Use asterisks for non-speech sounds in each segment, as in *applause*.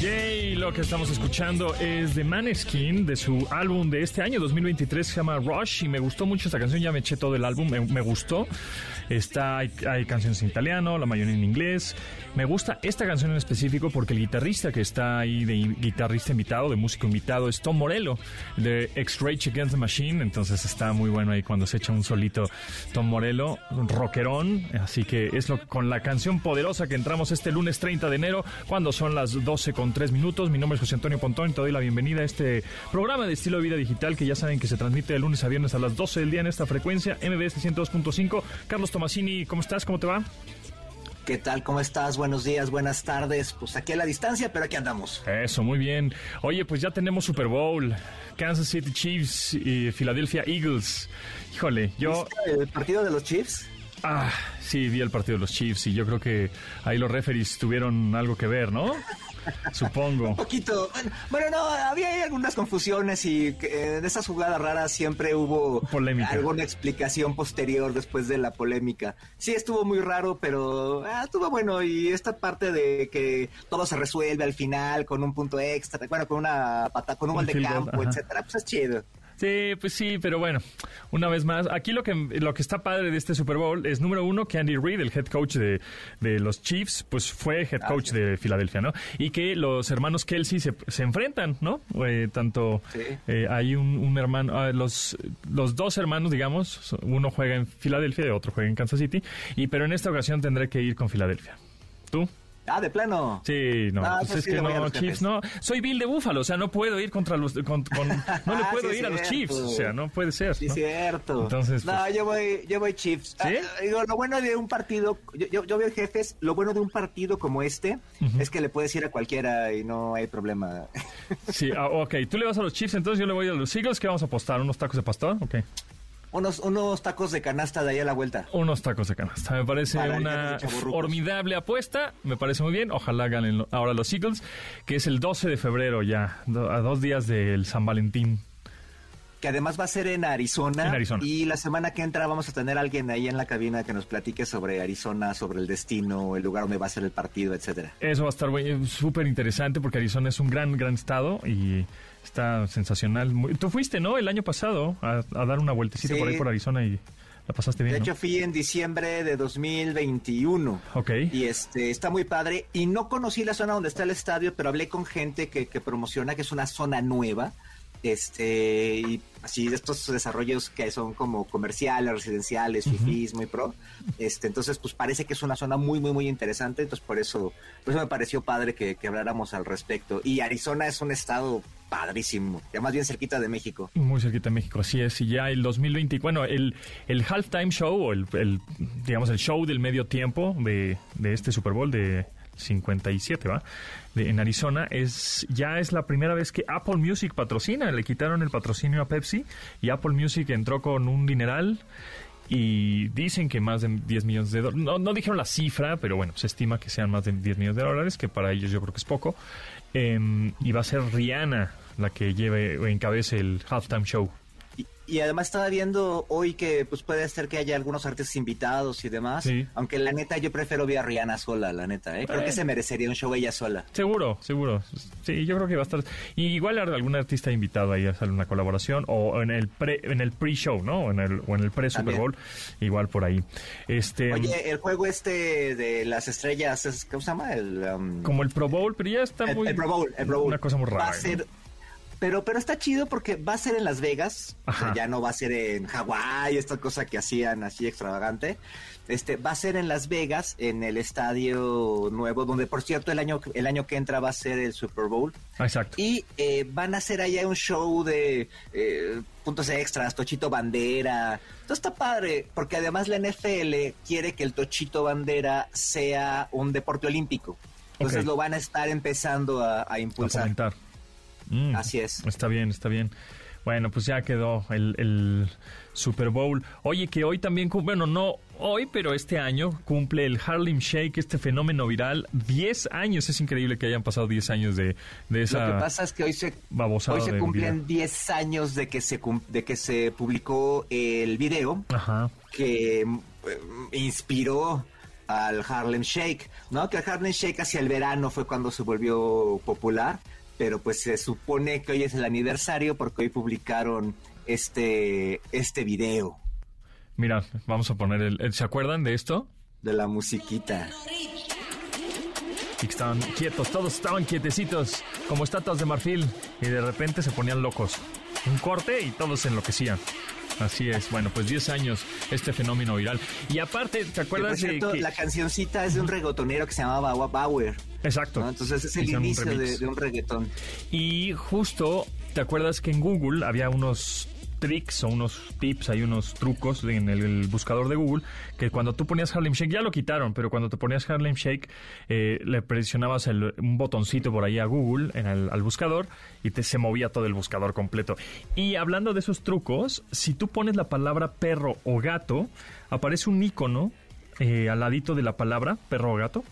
Yay, lo que estamos escuchando es de Maneskin, de su álbum de este año 2023, se llama Rush, y me gustó mucho esta canción, ya me eché todo el álbum, me, gustó. Está, hay, hay, canciones en italiano, la mayoría en inglés. Me gusta esta canción en específico porque el guitarrista que está ahí, de guitarrista invitado, de músico invitado, es Tom Morello, de X-Rage Against the Machine, entonces está muy bueno ahí cuando se echa un solito Tom Morello, un rockerón, así que es lo, con la canción poderosa que entramos este lunes 30 de enero, cuando son las 12 con tres minutos. Mi nombre es José Antonio Pontón y te doy la bienvenida a este programa de estilo de vida digital que ya saben que se transmite de lunes a viernes a las 12 del día en esta frecuencia MBS 102.5. Carlos Tomasini, ¿cómo estás? ¿Cómo te va? ¿Qué tal? ¿Cómo estás? Buenos días, buenas tardes. Pues aquí a la distancia, pero aquí andamos. Eso, muy bien. Oye, pues ya tenemos Super Bowl. Kansas City Chiefs y Philadelphia Eagles. Híjole, yo... ¿El partido de los Chiefs? Ah, sí, vi el partido de los Chiefs y yo creo que ahí los referees tuvieron algo que ver, ¿no? *laughs* Supongo. Un poquito. Bueno, no, había algunas confusiones y eh, de esas jugadas raras siempre hubo Polémica. alguna explicación posterior después de la polémica. Sí, estuvo muy raro, pero ah, estuvo bueno. Y esta parte de que todo se resuelve al final con un punto extra, bueno, con una pata, con un, gol de campo, etcétera, pues es chido. Sí, pues sí, pero bueno, una vez más, aquí lo que, lo que está padre de este Super Bowl es, número uno, que Andy Reid, el head coach de, de los Chiefs, pues fue head coach de Filadelfia, ¿no? Y que los hermanos Kelsey se, se enfrentan, ¿no? Eh, tanto Sí. eh, hay un, un hermano, ah, los, los dos hermanos, digamos, uno juega en Filadelfia y otro juega en Kansas City, y pero en esta ocasión tendré que ir con Filadelfia. ¿Tú? Ah, de plano. Sí, no, Ah, pues pues es sí, que no, Chiefs no. Soy Bill de Búfalo, o sea, no puedo ir contra los. con- con- *laughs* no le Ah, puedo sí, ir a los. Chiefs, o sea, no puede ser. Sí, ¿no? cierto. Entonces, no, pues- yo voy, yo voy Chiefs. ¿Sí? Ah, digo, lo bueno de un partido, yo, yo, yo veo jefes, lo bueno de un partido como este es que le puedes ir a cualquiera y no hay problema. Sí, ah, ok, tú le vas a los Chiefs, entonces yo le voy a los Eagles. ¿Qué vamos a apostar? ¿Unos tacos de pastor? Ok. Unos, unos tacos de canasta de ahí a la vuelta. Unos tacos de canasta. Me parece Para una formidable apuesta. Me parece muy bien. Ojalá ganen ahora los Eagles, que es el 12 de febrero ya, a dos días del San Valentín. Que además va a ser en Arizona. En Arizona. Y la semana que entra vamos a tener a alguien ahí en la cabina que nos platique sobre Arizona, sobre el destino, el lugar donde va a ser el partido, etcétera. Eso va a estar güey, súper interesante porque Arizona es un gran, gran estado y está sensacional. Tú fuiste, ¿no? El año pasado a, a dar una vueltecita Sí. por ahí por Arizona y la pasaste bien, De ¿no? hecho, fui en diciembre de 2021. Ok. Y este está muy padre. Y no conocí la zona donde está el estadio, pero hablé con gente que, que promociona que es una zona nueva. Este, y así de estos desarrollos que son como comerciales, residenciales, fifís, muy pro. Este, entonces, pues parece que es una zona muy, muy, muy interesante. Entonces, por eso, por eso me pareció padre que, que habláramos al respecto. Y Arizona es un estado padrísimo, ya más bien cerquita de México. Muy cerquita de México, así es. Y ya el 2020, bueno, el, el halftime show, o el, digamos, el show del medio tiempo de, de este Super Bowl de 57, ¿va? De, en Arizona, es ya es la primera vez que Apple Music patrocina. Le quitaron el patrocinio a Pepsi y Apple Music entró con un dineral. Y dicen que más de 10 millones de dólares. No, no dijeron la cifra, pero bueno, se estima que sean más de 10 millones de dólares, que para ellos yo creo que es poco. Em, y va a ser Rihanna la que lleve o encabece el halftime show. Y, y además estaba viendo hoy que pues puede ser que haya algunos artistas invitados y demás. Sí. Aunque la neta yo prefiero ver a Rihanna sola, la neta. ¿eh? Creo Eh. que se merecería un show ella sola. Seguro, seguro. Sí, yo creo que va a estar. Y igual algún artista invitado ahí a hacer una colaboración o en el pre, en el pre-show, ¿no? O en el, o en el pre-Super. Bowl, igual por ahí. Este, Oye, el juego este de las estrellas, es- ¿cómo se llama? El, um, como el Pro Bowl, pero ya está el, muy. el Pro Bowl, el Pro Bowl. Una cosa muy rara. Va a ¿no? Pero, pero está chido porque va a ser en Las Vegas. Ajá. ya no va a ser en Hawái, esta cosa que hacían así extravagante. Este, va a ser en Las Vegas, en el estadio nuevo, donde por cierto el año, el año que entra va a ser el Super Bowl. Exacto. Y eh, van a hacer allá un show de eh, puntos extras, Tochito Bandera. Todo está padre, porque además la NFL quiere que el Tochito Bandera sea un deporte olímpico. Entonces lo van a estar empezando a, a a impulsar. fomentar. Mm, Así es. Está bien, está bien. Bueno, pues ya quedó el, el Super Bowl. Oye, que hoy también, bueno, no hoy, pero este año cumple el Harlem Shake, este fenómeno viral. 10 años, es increíble que hayan pasado 10 años de, de esa... Lo que pasa es que hoy se, hoy se cumplen 10 años de que se, de que se publicó el video Ajá. que mm, inspiró al Harlem Shake, ¿no? Que el Harlem Shake hacia el verano fue cuando se volvió popular, pero pues se supone que hoy es el aniversario porque hoy publicaron este, este video Mira, vamos a poner el, el- ¿Se acuerdan de esto? de la musiquita. Y estaban quietos, todos estaban quietecitos, como estatuas de marfil, y de repente se ponían locos. Un corte y todos enloquecían. Así es, bueno, pues 10 años este fenómeno viral. Y aparte, ¿te Que, por acuerdas cierto, de que... la cancioncita es de un reggaetonero que se llamaba Bauer, Exacto. ¿no? Entonces es el un inicio de un reggaetón. Y justo, ¿te acuerdas que en Google había unos tricks o unos tips, hay unos trucos en el, buscador de Google, que cuando tú ponías Harlem Shake, ya lo quitaron, pero cuando te ponías Harlem Shake, eh, le presionabas el- un botoncito por ahí a Google, en el, al buscador, y te se movía todo el buscador completo. Y hablando de esos trucos, si tú pones la palabra perro o gato, aparece un icono eh, al ladito de la palabra perro o gato,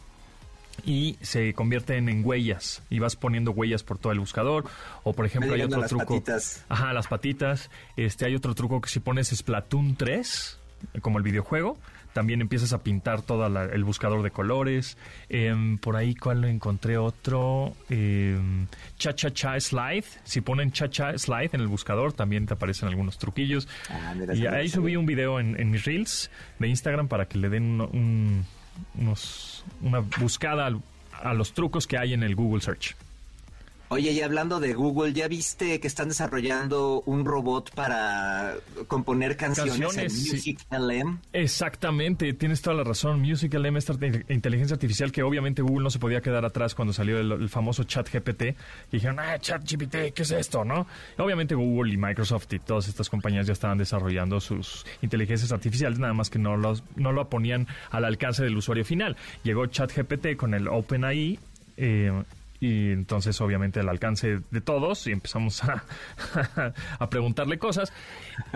y se convierten en huellas y vas poniendo huellas por todo el buscador o por ejemplo hay otro las truco patitas. ajá las patitas este hay otro truco que si pones Splatoon 3 eh, como el videojuego también empiezas a pintar todo el buscador de colores. Em, por ahí cuál encontré otro Em, cha cha cha slide. Si ponen cha cha slide en el buscador también te aparecen algunos truquillos. Ah, mira, y ahí subí un video en, en mis reels de Instagram para que le den un- un- unos, una buscada a los trucos que hay en el Google Search. Oye, y hablando de Google, ¿ya viste que están desarrollando un robot para componer canciones, Canciones, en sí. Music LM? Exactamente, tienes toda la razón. Musical M, esta te- inteligencia artificial que obviamente Google no se podía quedar atrás cuando salió el, el famoso chat GPT. Y dijeron, ah, chat GPT, ¿qué es esto? ¿No? Obviamente Google y Microsoft y todas estas compañías ya estaban desarrollando sus inteligencias artificiales, nada más que no, los, no lo ponían al alcance del usuario final. Llegó chat GPT con el OpenAI. Eh, y entonces obviamente al alcance de todos y empezamos a, *laughs* a preguntarle cosas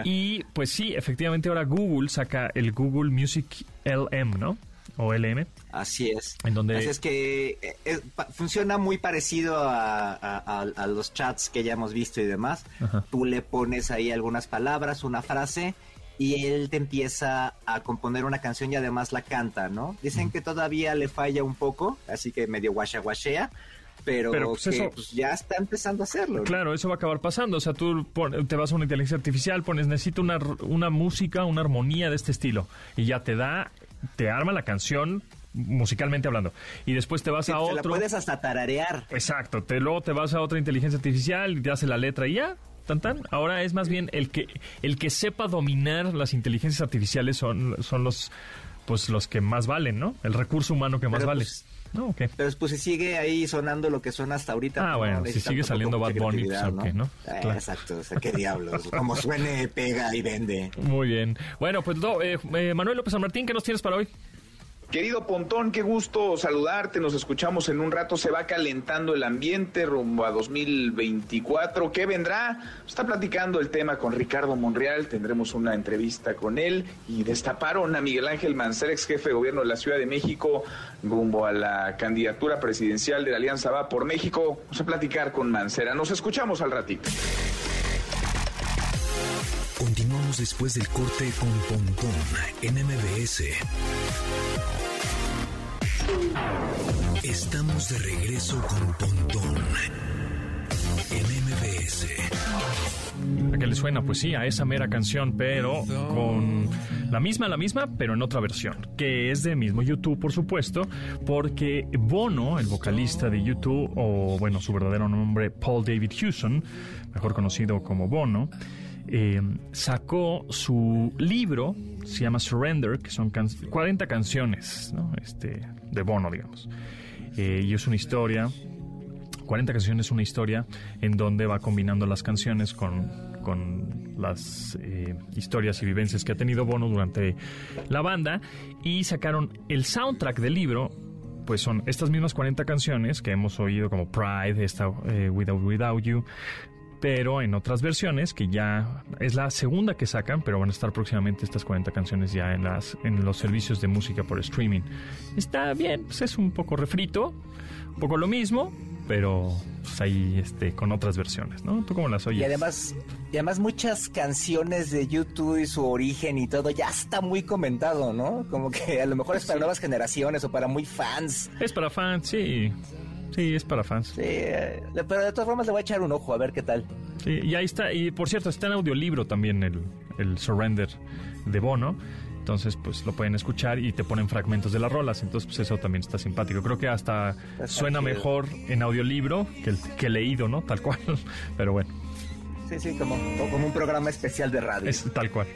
y pues sí, efectivamente ahora Google saca el Google Music LM, ¿no? O LM, Así es. En donde- Así es que eh, eh, funciona muy parecido a, a- a- a los chats que ya hemos visto y demás. Ajá. Tú le pones ahí algunas palabras, una frase, y él te empieza a componer una canción y además la canta, ¿no? Dicen que todavía le falla un poco, así que medio guasha guashea, pero, Pero, pues, que, eso- pues, ya está empezando a hacerlo. ¿no? Claro, eso va a acabar pasando. O sea, tú pon- te vas a una inteligencia artificial, pones, necesito una, una música, una armonía de este estilo. Y ya te da, te arma la canción musicalmente hablando. Y después te vas Sí, a te la otro. puedes hasta tararear. Exacto, te, luego te vas a otra inteligencia artificial y te hace la letra y ya. Tan, tan. Ahora es más bien el que el que sepa dominar las inteligencias artificiales son, son los pues los que más valen, ¿no? El recurso humano que más Pero, vale. pues, no, ok. Pero pues si sigue ahí sonando lo que suena hasta ahorita. Ah, pues, bueno, no si sigue saliendo Bad Bunny, pues, creatividad, ok, ¿no? Eh, Claro. Exacto, o sea, qué diablos. Como suene, pega y vende. *laughs* Muy bien. Bueno, pues no, eh, eh, Manuel López San Martín, ¿qué nos tienes para hoy? Querido Pontón, qué gusto saludarte. Nos escuchamos en un rato. Se va calentando el ambiente rumbo a 2024. ¿Qué vendrá? Está platicando el tema con Ricardo Monreal. Tendremos una entrevista con él. Y destaparon a Miguel Ángel Mancera, ex jefe de gobierno de la Ciudad de México, rumbo a la candidatura presidencial de la Alianza Va por México. Vamos a platicar con Mancera. Nos escuchamos al ratito. Continuamos después del corte con Pontón en MBS. Estamos de regreso con Pontón en MBS. ¿A qué le suena? Pues sí, a esa mera canción, pero con la misma, la misma, pero en otra versión, que es de mismo YouTube, por supuesto, porque Bono, el vocalista de YouTube, o bueno, su verdadero nombre, Paul David Hewson, mejor conocido como Bono, eh, sacó su libro, se llama Surrender, que son can- 40 canciones ¿no? este, de Bono, digamos. Eh, y es una historia 40 canciones, una historia en donde va combinando las canciones con, las eh, historias y vivencias que ha tenido Bono durante la banda y sacaron el soundtrack del libro. Pues son estas mismas 40 canciones que hemos oído como Pride, esta, Without Without You, pero en otras versiones, que ya es la segunda que sacan, pero van a estar próximamente estas 40 canciones ya en, las, en los servicios de música por streaming. Está bien, pues es un poco refrito, un poco lo mismo, pero pues ahí este, con otras versiones, ¿no? ¿Tú cómo las oyes? Y además, y además muchas canciones de YouTube y su origen y todo ya está muy comentado, ¿no? Como que a lo mejor es para nuevas generaciones o para muy fans. Es para fans, sí. Sí, es para fans. Sí, eh, pero de todas formas le voy a echar un ojo a ver qué tal. Sí, y ahí está. Y por cierto, está en audiolibro también el, el Surrender de Bono. Entonces, pues lo pueden escuchar y te ponen fragmentos de las rolas. Entonces, pues eso también está simpático. Creo que hasta Está suena chido. mejor en audiolibro que, el, que leído, ¿no? Tal cual. *laughs* Pero bueno, Sí, sí, como, como un programa especial de radio. es tal cual.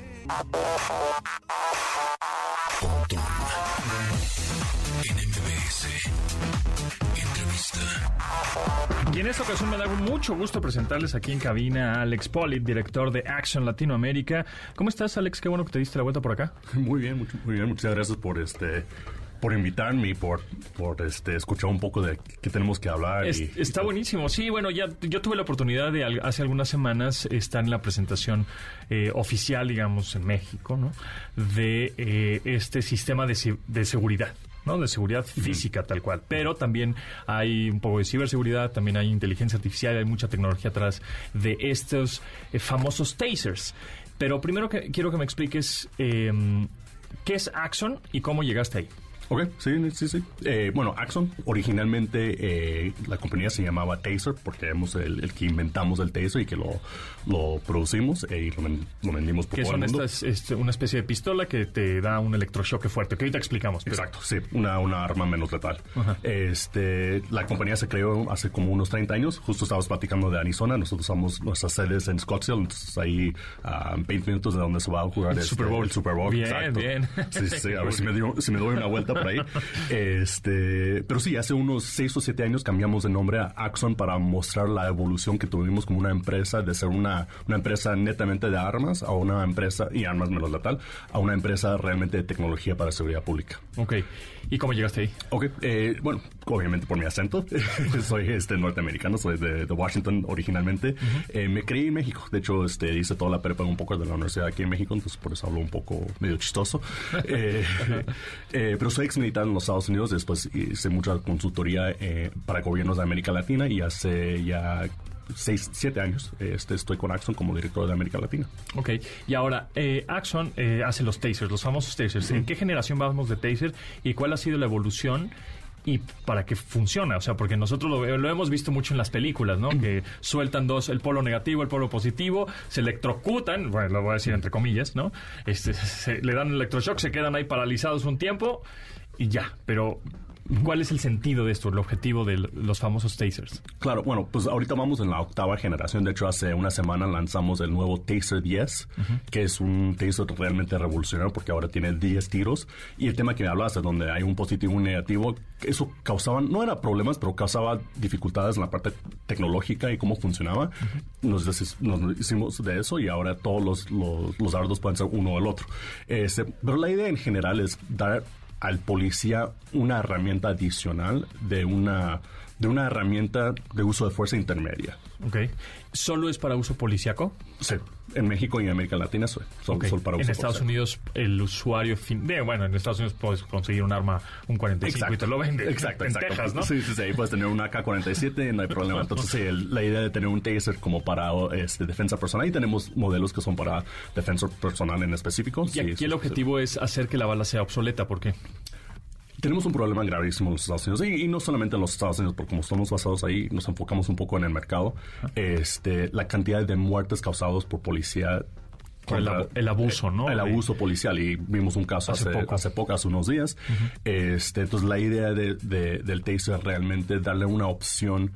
Entrevista. Y en esta ocasión me da mucho gusto presentarles aquí en cabina a Alex Polit, director de Action Latinoamérica. ¿Cómo estás, Alex? Qué bueno que te diste la vuelta por acá. *laughs* Muy bien, mucho- muy bien. Muchas gracias por este por invitarme y por, por este escuchar un poco de qué tenemos que hablar. Es- y- está buenísimo. Sí, bueno, ya yo tuve la oportunidad de al- hace algunas semanas estar en la presentación eh, oficial, digamos, en México, ¿no? De eh, este sistema de seguridad. ¿No? De seguridad física tal cual. Pero también hay un poco de ciberseguridad, también hay inteligencia artificial, hay mucha tecnología atrás de estos eh, famosos tasers. Pero primero que quiero que me expliques eh, qué es Axon y cómo llegaste ahí. Ok, sí, sí, sí. Eh, bueno, Axon, originalmente eh, la compañía se llamaba Taser porque éramos el, el que inventamos el Taser y que lo, lo producimos eh, y lo, ven- lo vendimos por todo son el mundo. estas, este, una especie de pistola que te da un electroshock fuerte, que ahorita explicamos. pero- Exacto, sí, una, una arma menos letal. Este, la compañía se creó hace como unos 30 años. Justo estábamos platicando de Arizona. Nosotros somos nuestras sedes en Scottsdale, entonces ahí a 20 minutos de donde se va a jugar El este, Super Bowl. El Super Bowl, Bien, exacto. bien. Sí, sí, sí, a ver *laughs* si me, dio- si me doy una vuelta por ahí. Este, pero sí, hace unos 6 o 7 años cambiamos de nombre a Axon para mostrar la evolución que tuvimos como una empresa de ser una, una empresa netamente de armas a una empresa, y armas menos letal, a una empresa realmente de tecnología para seguridad pública. Ok. ¿Y cómo llegaste ahí? Ok, eh, bueno, obviamente por mi acento. *laughs* *laughs* soy este norteamericano, soy de, de Washington originalmente. Eh, me crié en México. De hecho, este, hice toda la prepa un poco de la universidad aquí en México, entonces por eso hablo un poco medio chistoso. *laughs* Eh, eh, pero soy ex militar en los Estados Unidos. Después hice mucha consultoría para gobiernos de América Latina y hace ya seis, siete años este, estoy con Axon como director de América Latina. Ok. Y ahora, eh, Axon eh, hace los tasers, los famosos tasers. ¿En qué generación vamos de taser y cuál ha sido la evolución? Y para qué funciona, o sea, porque nosotros lo, lo hemos visto mucho en las películas, ¿no? Que sueltan dos, el polo negativo, el polo positivo, se electrocutan, bueno, lo voy a decir entre comillas, ¿no? Este, *laughs* se- le dan electroshock, se quedan ahí paralizados un tiempo y ya. Pero, ¿cuál es el sentido de esto, el objetivo de los famosos tasers? Claro, bueno, pues ahorita vamos en la octava generación. De hecho, hace una semana lanzamos el nuevo Taser 10, que es un Taser realmente revolucionario porque ahora tiene 10 tiros. Y el tema que me hablaste, donde hay un positivo y un negativo, eso causaba, no era problemas, pero causaba dificultades en la parte tecnológica y cómo funcionaba. nos, des- nos hicimos de eso y ahora todos los, los, los dardos pueden ser uno o el otro. Este, pero la idea en general es dar al policía una herramienta adicional de una de una herramienta de uso de fuerza intermedia. Ok. ¿Solo es para uso policíaco? Sí, en México y en América Latina Ok. solo para uso en Estados. Unidos, el usuario fin. de- bueno, en Estados Unidos puedes conseguir un arma, un 45 y te lo vende. Exacto, en exacto. Texas, ¿no? Sí, sí, sí. ahí Puedes tener un AK-47, no hay problema. *laughs* Entonces, sí, el- la idea de tener un taser como para este, defensa personal y tenemos modelos que son para defensa personal en específico. Y Sí, aquí el objetivo es hacer que la bala sea obsoleta, ¿por qué? Tenemos un problema gravísimo en los Estados Unidos y, y no solamente en los Estados Unidos, porque como estamos basados ahí, nos enfocamos un poco en el mercado. Este, la cantidad de muertes causadas por policía. El abuso, ¿no? El abuso policial y vimos un caso Hace hace, poco. hace poco, hace unos días. este, entonces la idea de, de- del taser es realmente darle una opción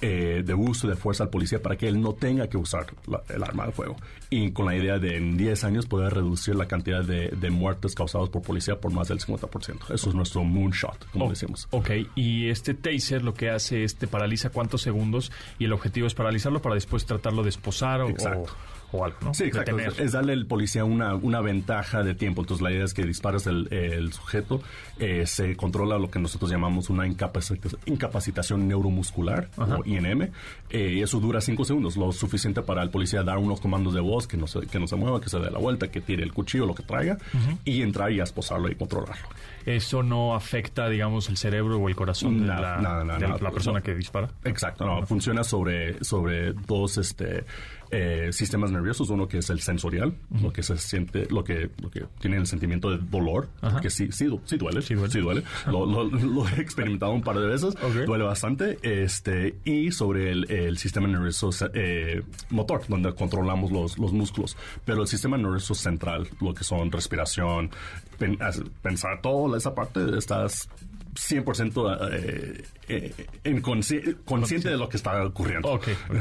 eh, de uso de fuerza al policía para que él no tenga que usar la- el arma de fuego. Y con la idea de en 10 años poder reducir la cantidad de, de muertes causadas por policía por más del 50%. Eso es nuestro moonshot, como Oh, decimos. Ok, y este taser lo que hace es te paraliza cuántos segundos y el objetivo es paralizarlo para después tratarlo de esposar o, Exacto. o algo, ¿no? Sí, exacto. Detener. Es darle al policía una, una ventaja de tiempo. Entonces, la idea es que disparas el, el sujeto, eh, se controla lo que nosotros llamamos una incapacita- incapacitación neuromuscular, o INM, eh, y eso dura cinco segundos, lo suficiente para el policía dar unos comandos de voz, que no se, que no se mueva, que se dé la vuelta, que tire el cuchillo, lo que traiga, y entrar y esposarlo y controlarlo. Eso no afecta, digamos, el cerebro o el corazón de, la, de la persona que dispara. Exacto, no, funciona sobre, sobre dos este, eh, sistemas nerviosos, uno que es el sensorial, lo que se siente, lo que, lo que tiene el sentimiento de dolor, Ajá. que sí, sí, sí duele, Sí duele. Lo, lo- lo he experimentado un par de veces, duele bastante, este, y sobre el, el sistema nervioso eh, motor, donde controlamos los, los músculos, pero el sistema nervioso central, lo que son respiración, pen- pensar toda esa parte, estás 100% eh, eh, en consci- consciente de lo que está ocurriendo. Ok, ok.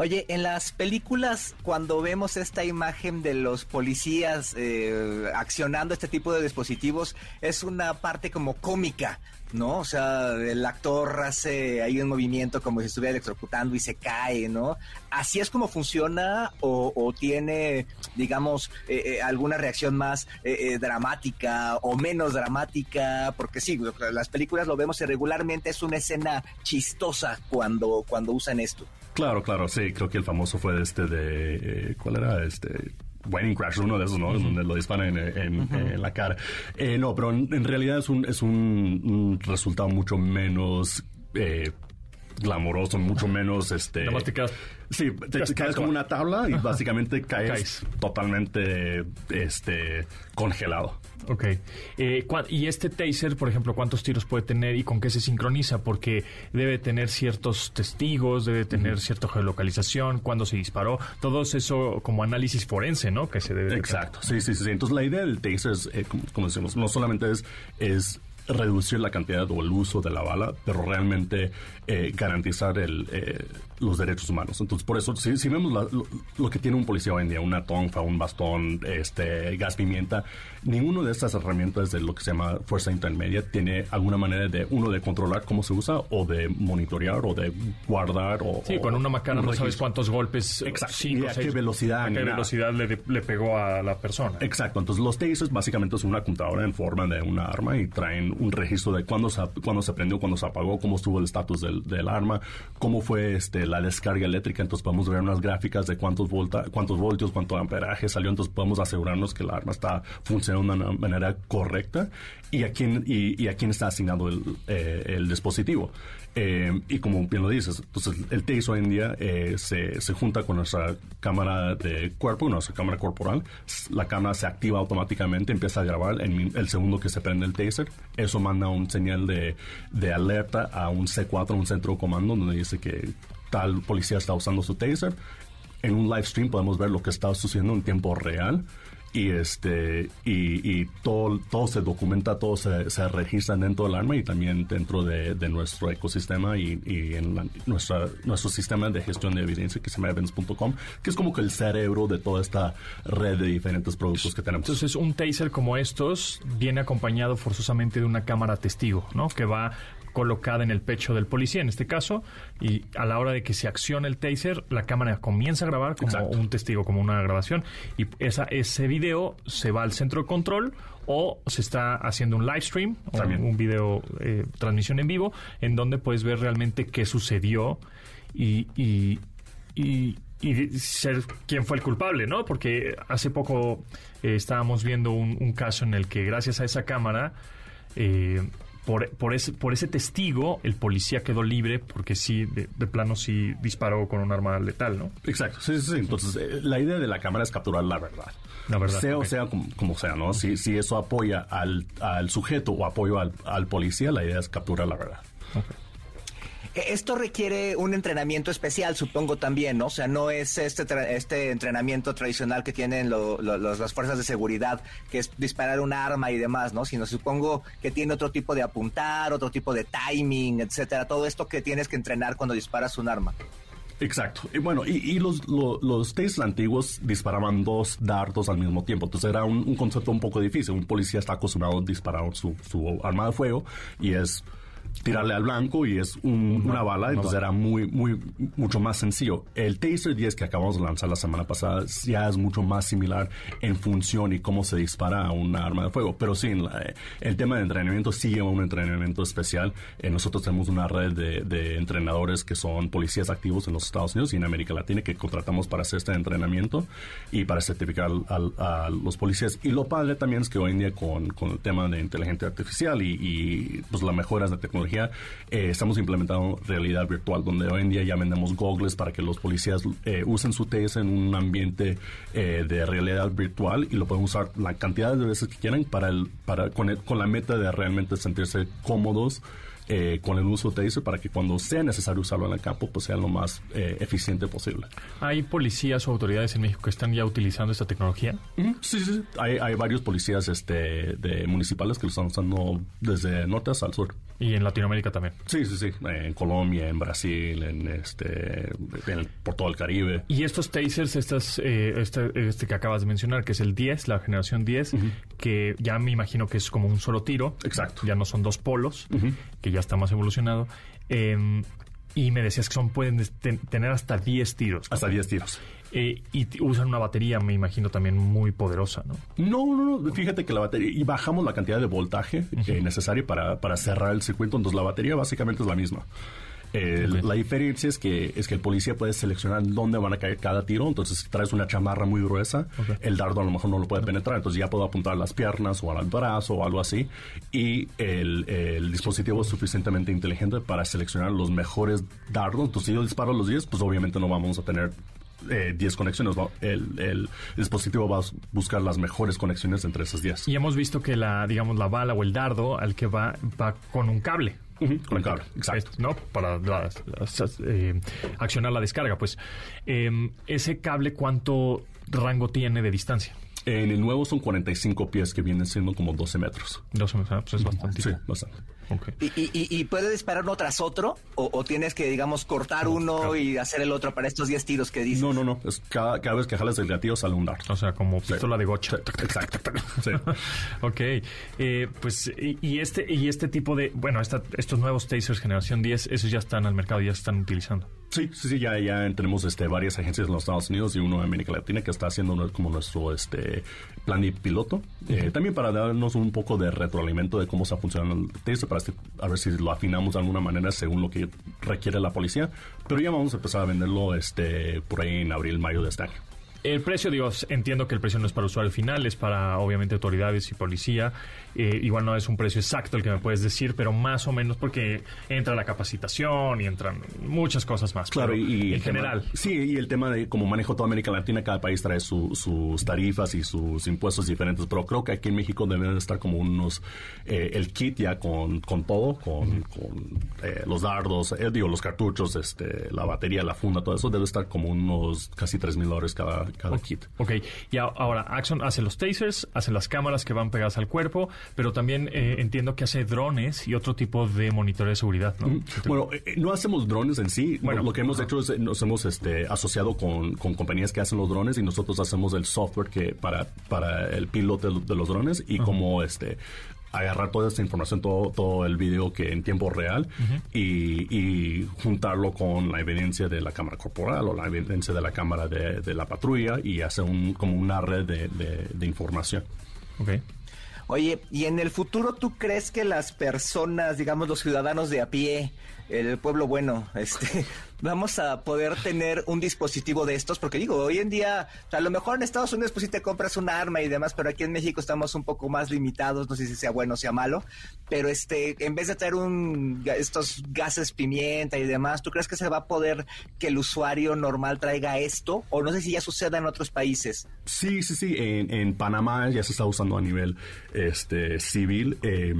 Oye, en las películas, cuando vemos esta imagen de los policías eh, accionando este tipo de dispositivos, es una parte como cómica, ¿no? O sea, el actor hace ahí un movimiento como si estuviera electrocutando y se cae, ¿no? ¿Así es como funciona o, tiene, digamos, eh, eh, alguna reacción más eh, eh, dramática o menos dramática? Porque sí, las películas lo vemos y regularmente es una escena chistosa cuando, cuando usan esto. Claro, claro, sí, creo que el famoso fue este de, ¿cuál era? Este... Wedding Crash, uno de esos, ¿no? Donde lo disparan en, en- en la cara. Eh, no, pero en, en realidad es un, es un, un resultado mucho menos eh, glamoroso, mucho menos este. Te quedas- Sí, te, te caes como una tabla y básicamente caes, Caes. totalmente este congelado. Ok. Eh, y este taser, por ejemplo, ¿cuántos tiros puede tener y con qué se sincroniza? Porque debe tener ciertos testigos, debe tener cierta geolocalización, cuándo se disparó, todo eso como análisis forense, ¿no? Que se debe... de- Exacto, sí, sí, sí. sí. Entonces la idea del taser es, eh, como, como decimos, no solamente es, es reducir la cantidad o el uso de la bala, pero realmente eh, garantizar el, eh, los derechos humanos. Entonces, por eso, si, si vemos la- lo, lo que tiene un policía hoy en día, una tonfa, un bastón, este, gas pimienta, ninguna de estas herramientas de lo que se llama fuerza intermedia tiene alguna manera de, uno, de controlar cómo se usa o de monitorear o de guardar o... Sí, o con una macana un no sabes cuántos golpes, Exacto. cinco, Y a qué velocidad, a qué velocidad le, le pegó a la persona. Exacto, entonces los tasers básicamente es una computadora en forma de una arma y traen un registro de cuándo se, cuándo se prendió, cuándo se apagó, cómo estuvo el estatus del, del arma, cómo fue este, la descarga eléctrica, entonces podemos ver unas gráficas de cuántos, volta, cuántos voltios, cuánto amperaje salió, entonces podemos asegurarnos que el arma está funcionando de una manera correcta y a quién, y, y a quién está asignado el, eh, el dispositivo. Eh, y como bien lo dices, entonces el taser hoy en día eh, se, se junta con nuestra cámara de cuerpo, nuestra cámara corporal. La cámara se activa automáticamente, empieza a grabar min- el segundo que se prende el taser. Eso manda un señal de, de alerta a un C4, un centro de comando, donde dice que tal policía está usando su taser. En un live stream podemos ver lo que está sucediendo en tiempo real y este y, y todo todo se documenta todo se, se registra dentro del arma y también dentro de, de nuestro ecosistema y, y en la- nuestra nuestro sistema de gestión de evidencia que se llama evans.com que es como que el cerebro de toda esta red de diferentes productos que tenemos Entonces, un taser como estos viene acompañado forzosamente de una cámara testigo, ¿no? Que va colocada en el pecho del policía, en este caso, y a la hora de que se acciona el taser, la cámara comienza a grabar como Exacto. un testigo, como una grabación, y esa, ese video se va al centro de control o se está haciendo un live stream, o un video, eh, transmisión en vivo, en donde puedes ver realmente qué sucedió y, y, y, y ser quién fue el culpable, ¿no? Porque hace poco eh, estábamos viendo un, un caso en el que gracias a esa cámara, eh, por, por, ese, por ese testigo, el policía quedó libre porque sí, de, de plano sí disparó con un arma letal, ¿no? Exacto, sí, sí, sí. Entonces, eh, la idea de la cámara es capturar la verdad. La verdad, Sea o sea como, como sea, ¿no? Si, si eso apoya al, al sujeto o apoyo al, al policía, la idea es capturar la verdad. Eh, Esto requiere un entrenamiento especial, supongo también, ¿no? O sea, no es este, este entrenamiento tradicional que tienen lo- lo- los- las fuerzas de seguridad, que es disparar un arma y demás, ¿no? Sino supongo que tiene otro tipo de apuntar, otro tipo de timing, etcétera. Todo esto que tienes que entrenar cuando disparas un arma. Exacto. Y bueno, y, los, lo- los Tesla antiguos disparaban dos dardos al mismo tiempo. Entonces era un, un concepto un poco difícil. Un policía está acostumbrado a disparar su, su arma de fuego y es tirarle al blanco y es un- una bala, entonces era muy, muy, mucho más sencillo. El Taser 10 que acabamos de lanzar la semana pasada ya es mucho más similar en función y cómo se dispara a un arma de fuego, pero sí, en la- el tema de entrenamiento sí lleva un entrenamiento especial. Eh, nosotros tenemos una red de, de entrenadores que son policías activos en los Estados Unidos y en América Latina que contratamos para hacer este entrenamiento y para certificar al- a los policías. Y lo padre también es que hoy en día con, con el tema de inteligencia artificial y, y, pues las mejoras de tecnología, eh, estamos implementando realidad virtual, donde hoy en día ya vendemos goggles para que los policías eh, usen su TS en un ambiente eh, de realidad virtual y lo pueden usar la cantidad de veces que quieran para el, para, con, el- con la meta de realmente sentirse cómodos eh, con el uso de Taser para que cuando sea necesario usarlo en el campo, pues sea lo más eh, eficiente posible. ¿Hay policías o autoridades en México que están ya utilizando esta tecnología? Sí, sí, sí. Hay, hay varios policías este, de municipales que lo están usando desde norte hasta el sur. Y en Latinoamérica también. Sí, sí, sí. En Colombia, en Brasil, en este, en- por todo el Caribe. Y estos tasers, estas, eh, este, este que acabas de mencionar, que es el 10, la generación 10, que ya me imagino que es como un solo tiro. Exacto. Ya no son dos polos, que ya está más evolucionado. Eh, y me decías que son pueden ten- tener hasta 10 tiros. Hasta 10 tiros. Eh, y usan una batería, me imagino, también muy poderosa, ¿no? No, no, no. Fíjate que la batería. Y bajamos la cantidad de voltaje eh, necesaria para, para cerrar el circuito. Entonces, la batería básicamente es la misma. La diferencia es que, es que el policía puede seleccionar dónde van a caer cada tiro. Entonces, si traes una chamarra muy gruesa, el dardo a lo mejor no lo puede penetrar. Entonces, ya puedo apuntar a las piernas o al brazo o algo así. Y el, el dispositivo es suficientemente inteligente para seleccionar los mejores dardos. Entonces, si yo disparo los 10, pues obviamente no vamos a tener eh, 10 conexiones. va- El, el dispositivo va a buscar las mejores conexiones entre esas 10. Y hemos visto que la, digamos, la bala o el dardo al que va, va con un cable. Con un cable, exacto. ¿No? Para eh, accionar la descarga. Pues, eh, ese cable, ¿cuánto rango tiene de distancia? En el nuevo son 45 pies, que vienen siendo como 12 metros. Dos metros, pues es bastante. Sí, bastante. ¿Y, y, y- y puede disparar uno tras otro? ¿O, o tienes que, digamos, cortar uno y hacer el otro para estos 10 tiros que dices? No, no, no. Es cada, cada vez que jalas el gatillo sale un dardo. O sea, como pistola de gocha. *laughs* Exacto. *laughs* Sí. ok. Eh, pues, y, y este, y este tipo de, bueno, esta- estos nuevos tasers generación 10, esos ya están al mercado, ya se están utilizando. Sí, sí, sí, ya, ya tenemos este, varias agencias en los Estados Unidos y uno en América Latina que está haciendo como nuestro este, plan de piloto. Eh, también para darnos un poco de retroalimento de cómo está funcionando el taser, para este- a ver si lo afinamos de alguna manera según lo que requiere la policía. Pero ya vamos a empezar a venderlo este, por ahí en abril, mayo de este año. El precio, digo, entiendo que el precio no es para usuario final, es para obviamente autoridades y policía. Eh, igual no es un precio exacto el que me puedes decir, pero más o menos porque entra la capacitación y entran muchas cosas más. Claro, y, en tema- general. sí, y el tema de cómo manejo toda América Latina, cada país trae su- sus tarifas y sus impuestos diferentes, pero creo que aquí en México deben estar como unos, eh, el kit ya con, con todo, con, con, eh, los dardos, eh, digo, los cartuchos, este, la batería, la funda, todo eso debe estar como unos casi 3 mil dólares cada, cada kit. Ok, y ahora Axon hace los tasers, hace las cámaras que van pegadas al cuerpo, pero también eh, entiendo que hace drones y otro tipo de monitoreo de seguridad, ¿no? Bueno, eh, no hacemos drones en sí. Bueno, lo que hemos hecho es eh, nos hemos este, asociado con, con compañías que hacen los drones y nosotros hacemos el software que para, para el piloto de, de los drones y como este agarrar toda esta información, todo, todo el video que en tiempo real y, y juntarlo con la evidencia de la cámara corporal o la evidencia de la cámara de, de la patrulla y hacer un, como una red de, de- de información. Ok. Oye, ¿y en el futuro tú crees que las personas, digamos los ciudadanos de a pie, el pueblo bueno, este, *laughs* vamos a poder tener un dispositivo de estos? Porque digo, hoy en día, a lo mejor en Estados Unidos pues sí te compras un arma y demás, pero aquí en México estamos un poco más limitados, no sé si sea bueno o sea malo, pero este, en vez de traer un, estos gases pimienta y demás, ¿tú crees que se va a poder que el usuario normal traiga esto? O no sé si ya suceda en otros países. Sí, sí, sí. En, en Panamá ya se está usando a nivel este, civil. Eh,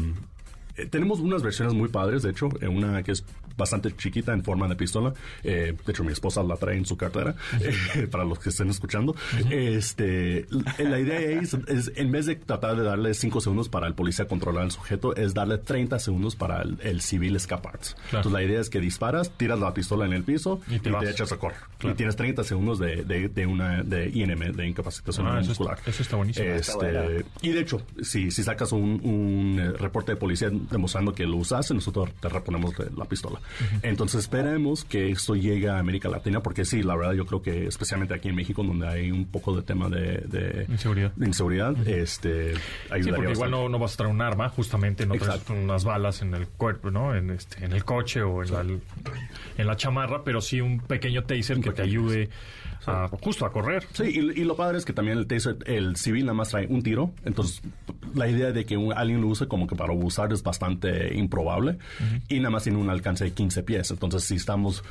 eh, tenemos unas versiones muy padres, de hecho, eh, una que es bastante chiquita en forma de pistola. Eh, de hecho, mi esposa la trae en su cartera, eh, *laughs* para los que estén escuchando. Este, la idea es, es, en vez de tratar de darle 5 segundos para el policía controlar al sujeto, es darle 30 segundos para el, civil escapar. Entonces, la idea es que disparas, tiras la pistola en el piso y te, echas a correr. Y tienes 30 segundos de, de, una de INM, de incapacitación ah, muscular. eso está buenísimo. Este, y de hecho, si, si sacas un, un, eh, reporte de policía demostrando que lo usaste, nosotros te reponemos la pistola. Entonces, esperemos que esto llegue a América Latina, porque sí, la verdad, yo creo que especialmente aquí en México, donde hay un poco de tema de, inseguridad, inseguridad este, ayudaría sí, porque igual no, no, vas a traer un arma, justamente no traes unas balas en el cuerpo, ¿no? En, este, en el coche o en, la, en la chamarra, pero sí un pequeño taser que te ayude justo a correr. Sí, y, lo padre es que también el taser, el civil nada más trae un tiro, entonces la idea de que alguien lo use como que para abusar es bastante improbable y nada más tiene un alcance de 15 pies, entonces si estamos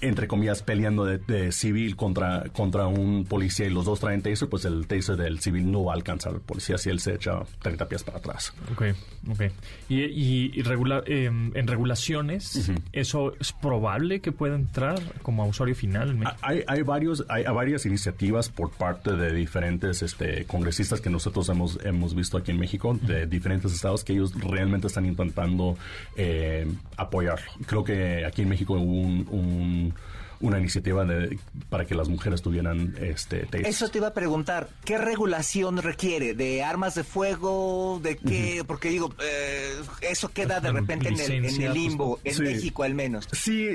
entre comillas, peleando de, civil contra, contra un policía y los dos traen taser, pues el taser del civil no va a alcanzar al policía si él se echa 30 pies para atrás. Ok, ok. Y, y, regular, em, en regulaciones, ¿eso es probable que pueda entrar como usuario final? Hay, hay, varios, hay, varias iniciativas por parte de diferentes este, congresistas que nosotros hemos, hemos visto aquí en México, de diferentes estados, que ellos realmente están intentando eh, apoyarlo. Creo que aquí en México hubo un una iniciativa de, para que las mujeres tuvieran este Eso te iba a preguntar, ¿qué regulación requiere? ¿De armas de fuego? ¿De qué? Porque digo, eh, eso queda de repente en el, pues, limbo, en México al menos. Sí,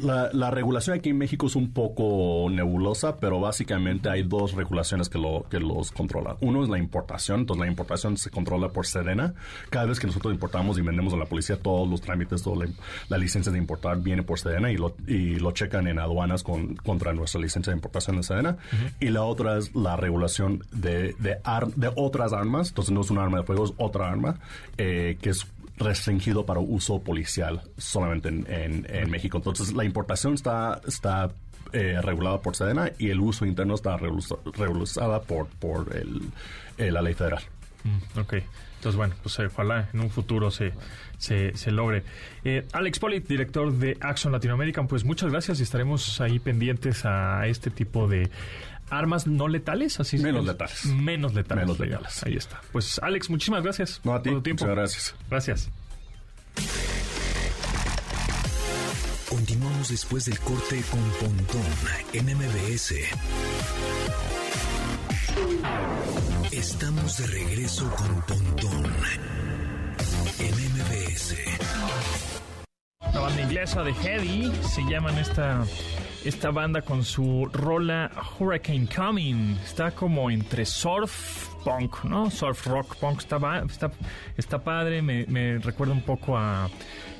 la, regulación aquí en México es un poco nebulosa, pero básicamente hay dos regulaciones que, lo, que los controlan. Uno es la importación, entonces la importación se controla por Sedena. Cada vez que nosotros importamos y vendemos a la policía, todos los trámites, toda la, licencia de importar viene por Sedena y lo, y lo checan en aduanas con, contra nuestra licencia de importación de Sedena. Y la otra es la regulación de, de, de, otras armas. Entonces no es un arma de fuego, es otra arma eh, que es restringido para uso policial solamente en, en, México. Entonces la importación está, está eh, regulada por Sedena y el uso interno está regulada por, por el, eh, la ley federal. Mm, ok. Entonces, bueno, pues ojalá en un futuro se, se, se logre. Eh, Alex Polit, director de Axon Latinoamérica, pues muchas gracias y estaremos ahí pendientes a este tipo de armas no letales, así menos letales. Menos letales. Menos letales. Ahí está. Pues Alex, muchísimas gracias no, a ti, por tu tiempo. gracias. Gracias. Continuamos después del corte con Pontón en MBS. Estamos de regreso con Pontón en MBS. La banda inglesa de Heavy se llaman esta esta banda con su rola Hurricane Coming. Está como entre surf punk, ¿no? Surf rock punk. Está, está, está padre. Me, me, recuerda un poco a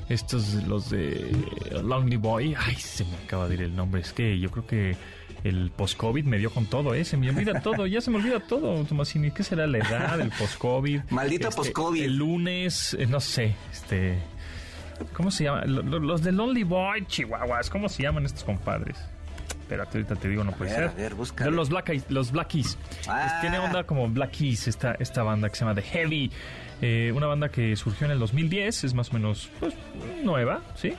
estos, los de Lonely Boy. Ay, se me acaba de ir el nombre. Es que yo creo que el post-COVID me dio con todo, ¿eh? Se me olvida todo, ya se me olvida todo, Tomasini. ¿Qué será la edad, el post-COVID? Maldito este, post-COVID. El lunes, eh, no sé, este... ¿Cómo se llama? Los de Lonely Boy, Chihuahuas, ¿cómo se llaman estos compadres? Espérate, ahorita te digo, no puede ser. A ver, los Black Eyes, los Black Keys. Ah. Tiene onda como Black Keys esta, esta banda que se llama The Heavy. Eh, una banda que surgió en el 2010, es más o menos pues, nueva, ¿sí?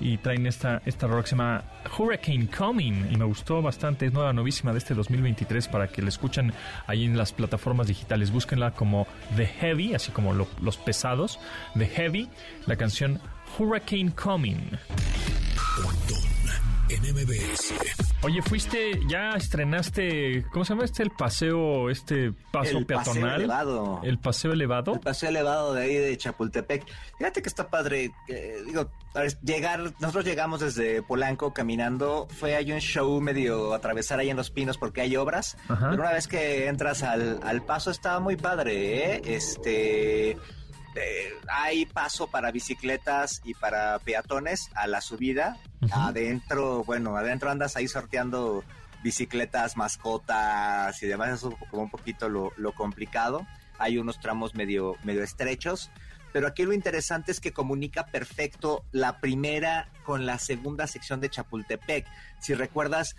Y traen esta, esta que se llama Hurricane Coming y me gustó bastante, es nueva, novísima de este 2023 para que la escuchen ahí en las plataformas digitales, búsquenla como The Heavy, así como los pesados, The Heavy, la canción Hurricane Coming. Oye, fuiste, ya estrenaste, ¿cómo se llama este? El paseo, este paso peatonal. Paseo elevado. El paseo elevado. El paseo elevado de ahí de Chapultepec. Fíjate que está padre. digo, llegar, nosotros llegamos desde Polanco caminando. Fue ahí un show medio atravesar ahí en los pinos porque hay obras. Pero una vez que entras al, al paso, estaba muy padre, ¿eh? Este hay paso para bicicletas y para peatones a la subida. Adentro, bueno, adentro andas ahí sorteando bicicletas, mascotas y demás. Eso es como un poquito lo, complicado. Hay unos tramos medio, medio estrechos. Pero aquí lo interesante es que comunica perfecto la primera con la segunda sección de Chapultepec. Si recuerdas,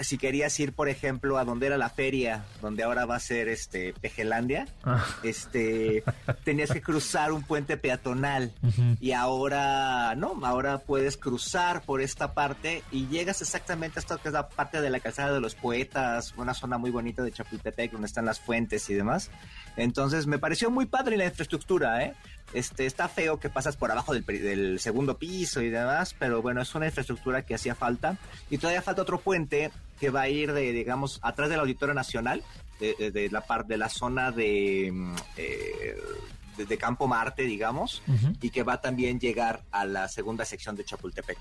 si querías ir, por ejemplo, a donde era la feria, donde ahora va a ser este Pejelandia, ah. este tenías que cruzar un puente peatonal y ahora no, ahora puedes cruzar por esta parte y llegas exactamente a esto que es la parte de la calzada de los poetas, una zona muy bonita de Chapultepec donde están las fuentes y demás. Entonces me pareció muy padre la infraestructura, ¿eh? Este, está feo que pasas por abajo del, segundo piso y demás, pero bueno, es una infraestructura que hacía falta. Y todavía falta otro puente que va a ir de, digamos, atrás del Auditorio Nacional, de, la parte de la zona de, mm, eh, de, Campo Marte, digamos, y que va a también llegar a la segunda sección de Chapultepec.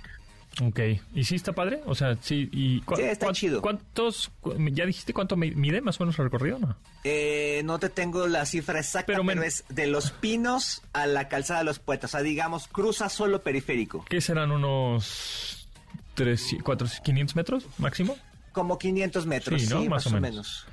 Ok, ¿y sí está padre? O sea, sí, y sí, está chido. ¿Cuántos, ya dijiste cuánto mide más o menos el recorrido, no? Eh, no te tengo la cifra exacta, pero, es de Los Pinos a la Calzada de los Poetas, o sea, digamos, cruza solo periférico. ¿Qué serán unos 3, 4, 500 metros máximo? Como 500 metros, sí, más, o menos.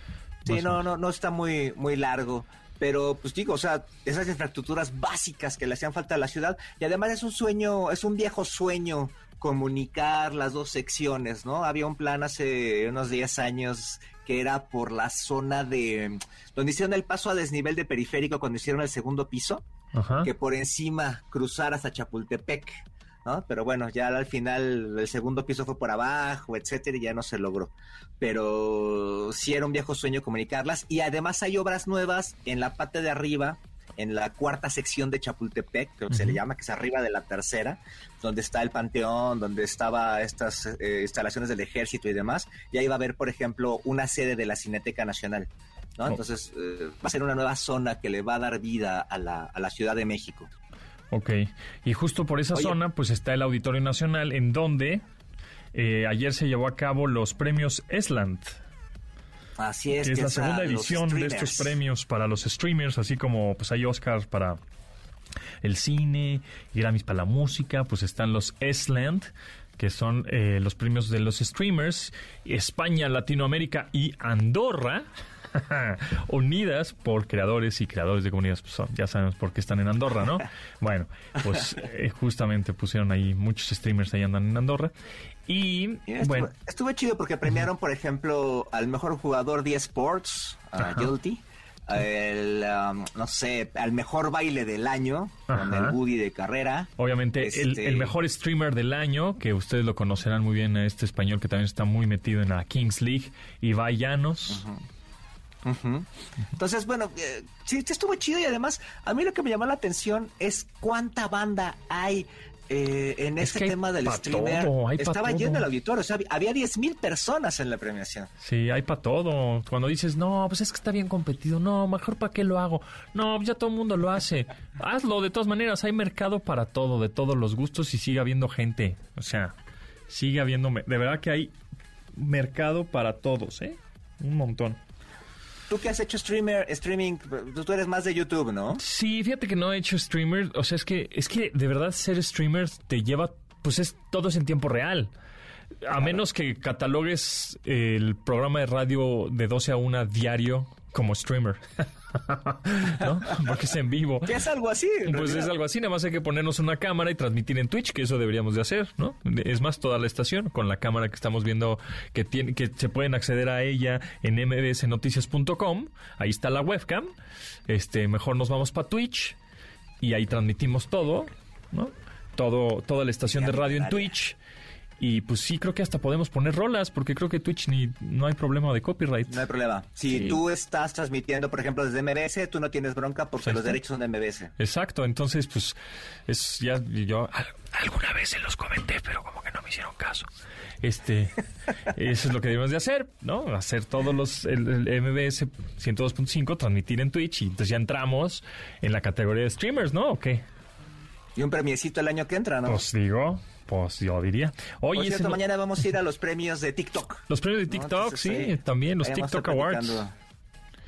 Sí, no, no, no está muy, muy largo pero pues digo, o sea, esas infraestructuras básicas que le hacían falta a la ciudad y además es un sueño, es un viejo sueño comunicar las dos secciones, ¿no? Había un plan hace unos 10 años que era por la zona de donde hicieron el paso a desnivel de periférico cuando hicieron el segundo piso, que por encima cruzar hasta Chapultepec, ¿no? Pero bueno, ya al final el segundo piso fue por abajo, etcétera, y ya no se logró. Pero sí era un viejo sueño comunicarlas y además hay obras nuevas en la parte de arriba en la cuarta sección de Chapultepec, que se le llama, que es arriba de la tercera, donde está el panteón, donde estaba estas eh, instalaciones del ejército y demás, y ahí va a haber, por ejemplo, una sede de la Cineteca Nacional. ¿no? Oh. Entonces, eh, va a ser una nueva zona que le va a dar vida a la, a la Ciudad de México. Ok, y justo por esa zona, pues está el Auditorio Nacional, en donde eh, ayer se llevó a cabo los premios Esland. Así es. Que es la segunda edición de estos premios para los streamers, así como pues hay Oscars para el cine, Grammys para la música, pues están los Esland que son eh, los premios de los streamers, España, Latinoamérica y Andorra. *laughs* unidas por creadores y creadores de comunidades. Pues, ya sabemos por qué están en Andorra, ¿no? *laughs* Bueno, pues eh, justamente pusieron ahí muchos streamers ahí andan en Andorra. Y bueno. Estuvo chido porque premiaron, por ejemplo, al mejor jugador de esports, a Guilty. El, um, no sé, al mejor baile del año, con el Woody de carrera. Obviamente, el, este mejor streamer del año, que ustedes lo conocerán muy bien, a este español que también está muy metido en la Kings League, Ibai Llanos. Entonces, bueno, eh, sí, estuvo chido y además a mí lo que me llamó la atención es cuánta banda hay eh, en este tema del streamer. Estaba lleno el auditorio, o sea, había 10.000 personas en la premiación. Sí, hay para todo. Cuando dices, no, pues es que está bien competido, no, mejor para qué lo hago. No, ya todo el mundo lo hace. Hazlo, de todas maneras, hay mercado para todo, de todos los gustos y sigue habiendo gente. O sea, sigue habiendo, de verdad que hay mercado para todos, ¿eh? Un montón. Tú que has hecho streamer, streaming, tú eres más de YouTube, ¿no? Sí, fíjate que no he hecho streamer. O sea, es que, es que de verdad ser streamer te lleva, pues es todo es en tiempo real. A menos que catalogues el programa de radio de 12 a 1 diario como streamer. *laughs* ¿No? Porque es en vivo. ¿Qué es algo así? Pues es algo así, nada más hay que ponernos una cámara y transmitir en Twitch, que eso deberíamos de hacer, ¿no? Es más, toda la estación con la cámara que estamos viendo, que, tiene, que se pueden acceder a ella en mbsnoticias.com, ahí está la webcam, este, mejor nos vamos para Twitch y ahí transmitimos todo, ¿no? Todo, toda la estación de radio en Twitch y pues sí, creo que hasta podemos poner rolas, porque creo que Twitch ni, no hay problema de copyright. No hay problema. Si tú estás transmitiendo, por ejemplo, desde MBS, tú no tienes bronca porque los derechos son de MBS. Exacto, entonces pues es ya yo alguna vez se los comenté, pero como que no me hicieron caso. Este, *laughs* eso es lo que debemos de hacer, ¿no? Hacer todos los el, MBS 102.5, transmitir en Twitch y entonces ya entramos en la categoría de streamers, ¿no? ¿O qué? Y un premiecito el año que entra, ¿no? Pues digo, pues yo diría. Oye, Por cierto, mañana vamos a ir a los premios de TikTok. *laughs* Los premios de TikTok, sí, también, los TikTok Awards.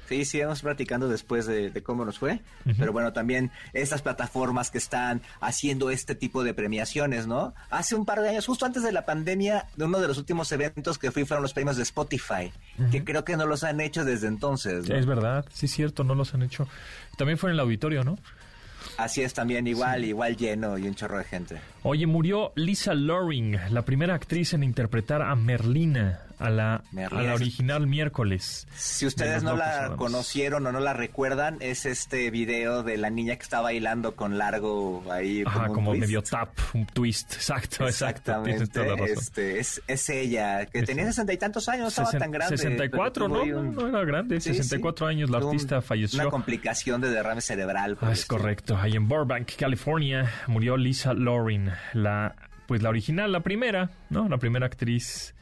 Sí, sí, vamos platicando después de, cómo nos fue. Pero bueno, también estas plataformas que están haciendo este tipo de premiaciones, ¿no? Hace un par de años, justo antes de la pandemia, de uno de los últimos eventos que fui fueron los premios de Spotify, que creo que no los han hecho desde entonces. Es verdad, sí, cierto, no los han hecho. También fue en el auditorio, ¿no? Así es también, igual, igual lleno y un chorro de gente. Oye, murió Lisa Loring, la primera actriz en interpretar a Merlina, a la, a la original miércoles. Si ustedes no la conocieron o no la recuerdan, es este video de la niña que está bailando con largo ahí. Ajá, como, medio tap, un twist. Exacto, Exactamente. Exacto, este, es, es, ella, que tenía sesenta y tantos años, no estaba tan grande. 64, ¿no? No era grande, 64 años la artista falleció. Una complicación de derrame cerebral. Ah, es correcto. Ahí en Burbank, California, murió Lisa Loring, la pues la original, la primera, ¿no? La primera actriz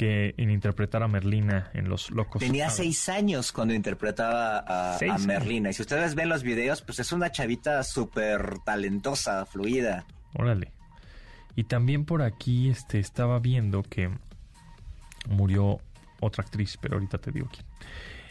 que en interpretar a Merlina en Los Locos. Tenía seis años cuando interpretaba a, Merlina. Y si ustedes ven los videos, pues es una chavita súper talentosa, fluida. Órale. Y también por aquí este, estaba viendo que murió otra actriz, pero ahorita te digo quién.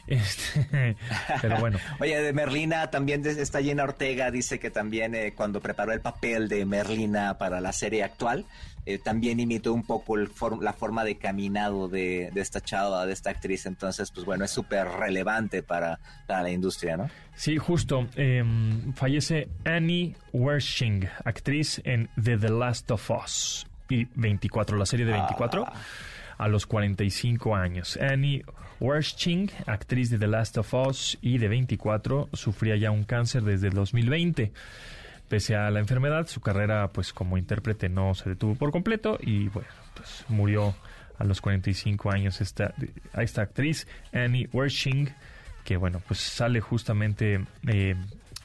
Este, *laughs* pero bueno. *laughs* Oye, de Merlina también está Llena Ortega, dice que también eh, cuando preparó el papel de Merlina para la serie actual, eh, también imitó un poco la forma de caminado de, esta chava, de esta actriz. Entonces, pues bueno, es súper relevante para, la industria, ¿no? Sí, justo. Em, fallece Annie Wershing, actriz en The, The Last of Us. Y 24, la serie de 24. Ah. A los 45 años. Annie Wershing, actriz de The Last of Us y de 24, sufría ya un cáncer desde el 2020. Pese a la enfermedad, su carrera pues como intérprete no se detuvo por completo y bueno, pues murió a los 45 años esta, esta actriz, Annie Wershing, que bueno, pues sale justamente eh,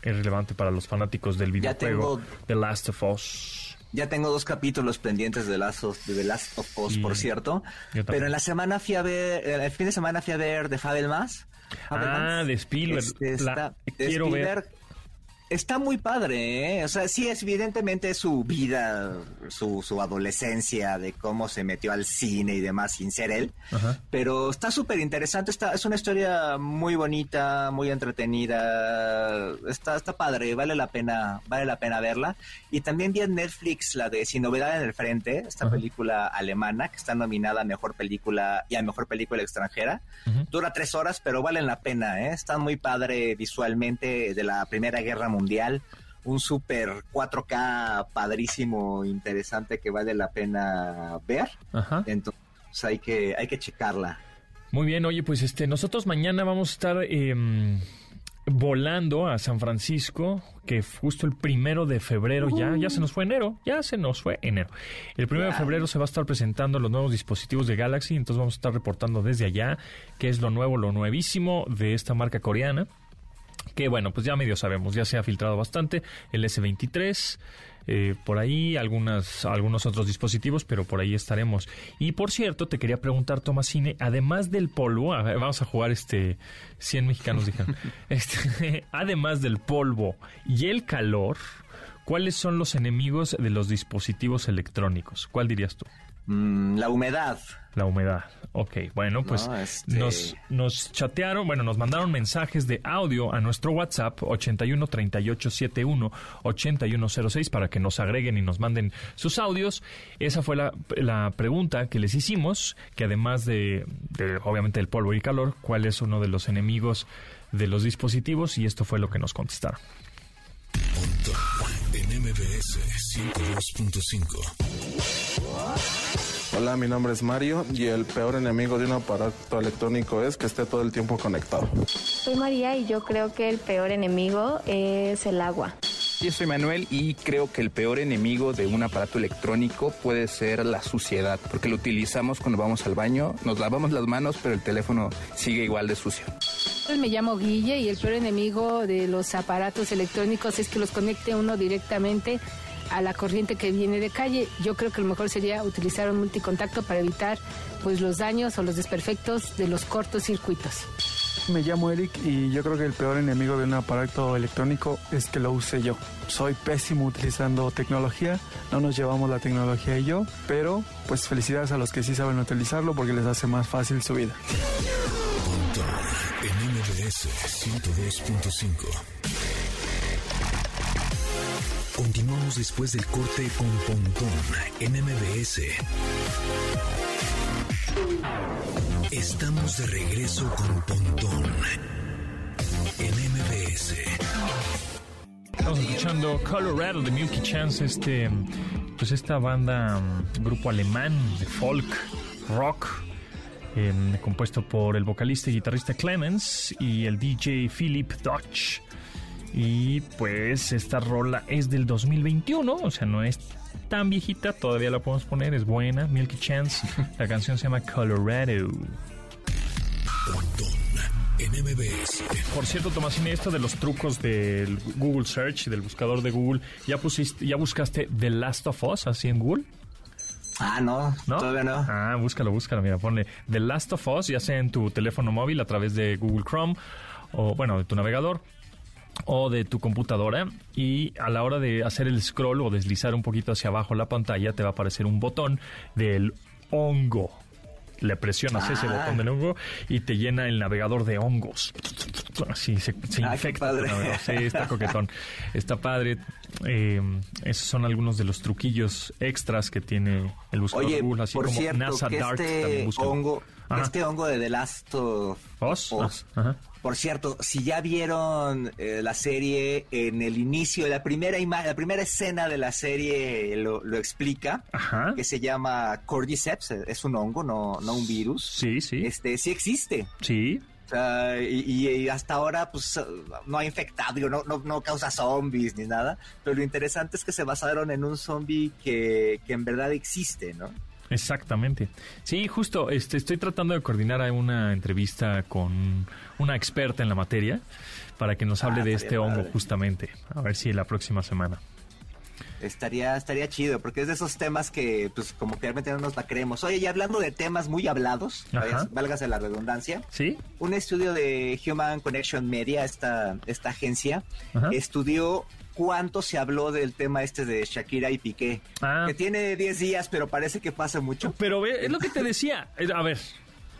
relevante para los fanáticos del videojuego The Last of Us. Ya tengo dos capítulos pendientes de Last of, de The Last of Us, por cierto. Pero en la semana fui a ver, el fin de semana fui a ver The Fabelmans. Ah, de Spielberg. Este, quiero ver Está muy padre, ¿eh? O sea, sí, es evidentemente su vida, su, su adolescencia, de cómo se metió al cine y demás sin ser él. Pero está súper interesante, está, es una historia muy bonita, muy entretenida. Está, está padre, vale la pena, vale la pena verla. Y también vi en Netflix la de Sin Novedad en el Frente, esta película alemana que está nominada a Mejor Película y a Mejor Película Extranjera. Dura tres horas, pero vale la pena, ¿eh? Está muy padre visualmente de la Primera Guerra mundial, un super 4K padrísimo, interesante que vale la pena ver. Entonces hay que, hay que checarla. Muy bien, oye, pues este, nosotros mañana vamos a estar em, volando a San Francisco, que justo el primero de febrero, ya, ya se nos fue enero, ya se nos fue enero. El primero de febrero se va a estar presentando los nuevos dispositivos de Galaxy, entonces vamos a estar reportando desde allá qué es lo nuevo, lo nuevísimo de esta marca coreana que bueno, pues ya medio sabemos, ya se ha filtrado bastante el S23, eh, por ahí algunas, algunos otros dispositivos, pero por ahí estaremos. Y por cierto, te quería preguntar, Tomasine, además del polvo, vamos a jugar este 100 mexicanos dijeron, *laughs* este, *laughs* además del polvo y el calor, ¿cuáles son los enemigos de los dispositivos electrónicos? ¿Cuál dirías tú? Mm, la humedad. La humedad. Ok, bueno, pues este nos, nos chatearon, bueno, nos mandaron mensajes de audio a nuestro WhatsApp 81 38 71 8106 para que nos agreguen y nos manden sus audios. Esa fue la, la pregunta que les hicimos, que además de, de, obviamente, el polvo y calor, ¿cuál es uno de los enemigos de los dispositivos? Y esto fue lo que nos contestaron. En MBS 102.5. Hola, mi nombre es Mario y el peor enemigo de un aparato electrónico es que esté todo el tiempo conectado. Soy María y yo creo que el peor enemigo es el agua. Yo soy Manuel y creo que el peor enemigo de un aparato electrónico puede ser la suciedad, porque lo utilizamos cuando vamos al baño, nos lavamos las manos, pero el teléfono sigue igual de sucio. Me llamo Guille y el peor enemigo de los aparatos electrónicos es que los conecte uno directamente a la corriente que viene de calle. Yo creo que lo mejor sería utilizar un multicontacto para evitar pues los daños o los desperfectos de los cortocircuitos. Me llamo Eric y yo creo que el peor enemigo de un aparato electrónico es que lo use yo. Soy pésimo utilizando tecnología, no nos llevamos la tecnología y yo, pero pues felicidades a los que sí saben utilizarlo porque les hace más fácil su vida. en 102.5 Continuamos después del corte con Pontón en MBS. Estamos de regreso con Pontón en MBS. Estamos escuchando Colorado de Milky Chance, este, pues esta banda, grupo alemán de folk, rock, em, compuesto por el vocalista y guitarrista Clemens y el DJ Philip Dodge. Y pues esta rola es del 2021, o sea, no es tan viejita, todavía la podemos poner, es buena. Milky Chance, *laughs* la canción se llama Colorado. Por cierto, Tomasini, esto de los trucos del Google Search, del buscador de Google, ¿ya pusiste, ya buscaste The Last of Us así en Google? Ah, no, ¿No? todavía no. Ah, búscalo, búscalo. Mira, ponle The Last of Us, ya sea en tu teléfono móvil a través de Google Chrome o, bueno, de tu navegador o de tu computadora y a la hora de hacer el scroll o deslizar un poquito hacia abajo la pantalla te va a aparecer un botón del hongo. Le presionas ese Ah. botón del hongo y te llena el navegador de hongos. Así se, se Ah, qué infecta. tu padre. Sí, está coquetón. Está padre. Eh, esos son algunos de los truquillos extras que tiene el buscador Oye, Google, así por como cierto, NASA que Dark también este búscalo. hongo, este hongo de The Last of ¿Us? Us, Ah, ajá. Por cierto, si ya vieron eh, la serie en el inicio, la primera ima- la primera escena de la serie lo, lo explica, Ajá. que se llama Cordyceps, eh, es un hongo, no, no un virus. Sí, sí. Este, sí existe. Sí. Sea, y, y- hasta ahora, pues, no ha infectado, digo, no, no, no causa zombies ni nada. Pero lo interesante es que se basaron en un zombie que, que en verdad existe, ¿no? Exactamente. Sí, justo, este, estoy tratando de coordinar una entrevista con una experta en la materia para que nos hable Ah, de este hongo padre. justamente. A ver si la próxima semana. Estaría, estaría chido, porque es de esos temas que, pues, como que realmente no nos la creemos. Oye, y hablando de temas muy hablados, válgase la redundancia, ¿Sí? un estudio de Human Connection Media, esta, esta agencia, Ajá. estudió cuánto se habló del tema este de Shakira y Piqué, Ah. que tiene 10 días, pero parece que pasa mucho. Pero ve, es lo que te decía. Eh, A ver,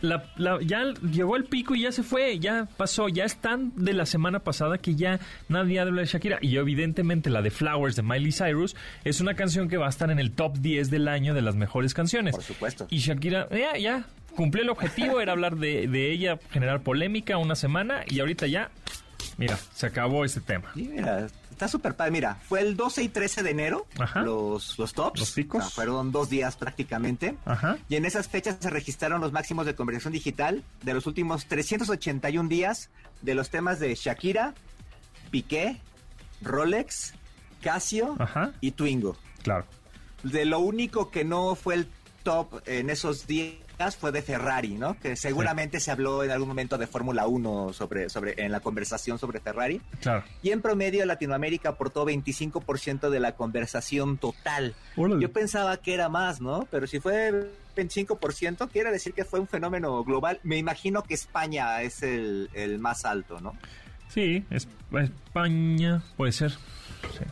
la- la- ya llegó el pico y ya se fue, ya pasó, ya están de la semana pasada que ya nadie habla de Shakira. Y evidentemente la de Flowers de Miley Cyrus es una canción que va a estar en el top 10 del año de las mejores canciones. Por supuesto. Y Shakira, ya, ya, cumplió el objetivo, era hablar de, de ella, generar polémica una semana y ahorita ya, mira, se acabó ese tema. Mira, está súper padre. Mira, fue el 12 y 13 de enero Ajá. los, los tops. Los picos. O sea, fueron dos días prácticamente. Ajá. Y en esas fechas se registraron los máximos de conversación digital de los últimos 381 días de los temas de Shakira, Piqué, Rolex, Casio Ajá. y Twingo. Claro. De lo único que no fue el top en esos días fue de Ferrari, ¿no? Que seguramente se habló en algún momento de Fórmula 1 sobre, sobre, en la conversación sobre Ferrari. Claro. Y en promedio Latinoamérica aportó 25% de la conversación total. Órale. Yo pensaba que era más, ¿no? Pero si fue 25%, quiere decir que fue un fenómeno global. Me imagino que España es el, el más alto, ¿no? Sí, es, España puede ser. Sí.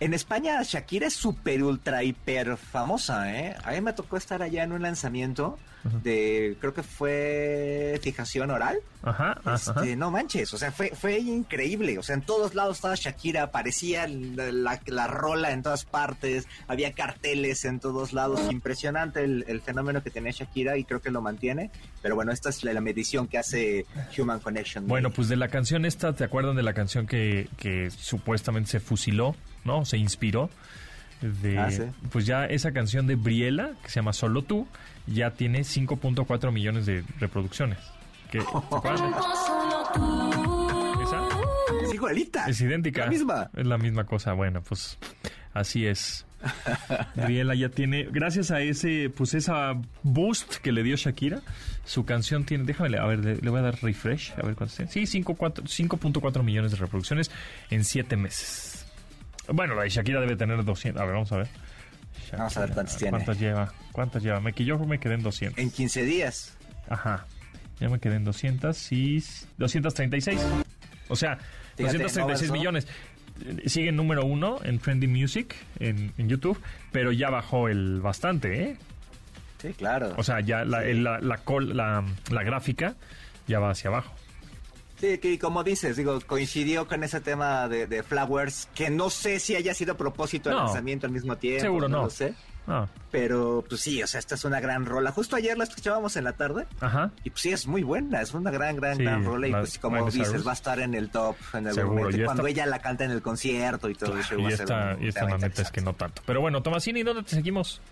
En España Shakira es súper, ultra, hiper famosa, ¿eh? A mí me tocó estar allá en un lanzamiento de, creo que fue fijación oral. Ajá, ajá. Este, no manches, o sea, fue, fue increíble. O sea, en todos lados estaba Shakira, aparecía la, la- la rola en todas partes, había carteles en todos lados. Impresionante el, el fenómeno que tenía Shakira y creo que lo mantiene. Pero bueno, esta es la, la medición que hace Human Connection. Bueno, pues de la canción esta, ¿te acuerdan de la canción que, que supuestamente se fusiló, ¿no? Se inspiró. De, Ah, sí. Pues ya esa canción de Briela, que se llama Solo Tú, ya tiene 5.4 millones de reproducciones. ¿Qué? ¿Te *laughs* acuerdan? ¿Esa? es igualita. Es idéntica. La misma. Es la misma cosa. Bueno, pues así es. *laughs* Briela ya tiene, gracias a ese, pues esa boost que le dio Shakira, su canción tiene, déjame, a ver, le, le voy a dar refresh, a ver cuántos tiene. Sí, 5.4 5.4 millones de reproducciones en 7 meses. Bueno, la de Shakira debe tener 200. A ver, vamos a ver. Vamos a ver cuántas tiene. ¿Cuántas lleva? ¿Cuántas lleva? Me, yo me quedé en 200. En 15 días. Ajá. Ya me quedé en 200 y 236. O sea, Fíjate, 236 no millones. Sigue en número uno en Trending Music en, en YouTube, pero ya bajó el bastante, ¿eh? Sí, claro. O sea, ya la, el- la, la, col- la- la gráfica ya va hacia abajo. Sí, que como dices, digo, coincidió con ese tema de, de Flowers, que no sé si haya sido a propósito el No. lanzamiento al mismo tiempo. Seguro no. lo sé. Pero pues sí, o sea, esta es una gran rola. Justo ayer la escuchábamos en la tarde ajá. y pues sí, es muy buena, es una gran, gran, Sí, gran rola y pues como Miley dices, Cyrus. va a estar en el top en algún Seguro, momento. y Cuando esta- ella la canta en el concierto y todo eso. va Y a ser esta, un y esta la neta es que no tanto. Pero bueno, Tomasini, ¿dónde te seguimos?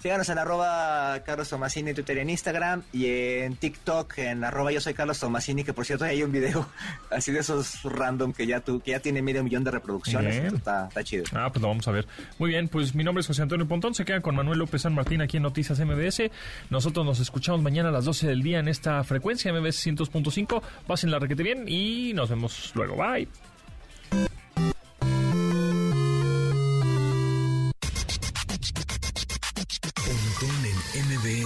Síganos en arroba Carlos Tomasini en Twitter y en Instagram y en TikTok en arroba yo soy Carlos Tomasini, que por cierto hay un video *laughs* así de esos random que ya tu, que ya tiene medio millón de reproducciones. Está, está chido. Ah, pues lo vamos a ver. Muy bien, pues mi nombre es José Antonio Pontón. Se quedan con Manuel López San Martín aquí en Noticias MBS. Nosotros nos escuchamos mañana a las 12 del día en esta frecuencia MBS 100.5. Pasen la requete bien y nos vemos luego. Bye.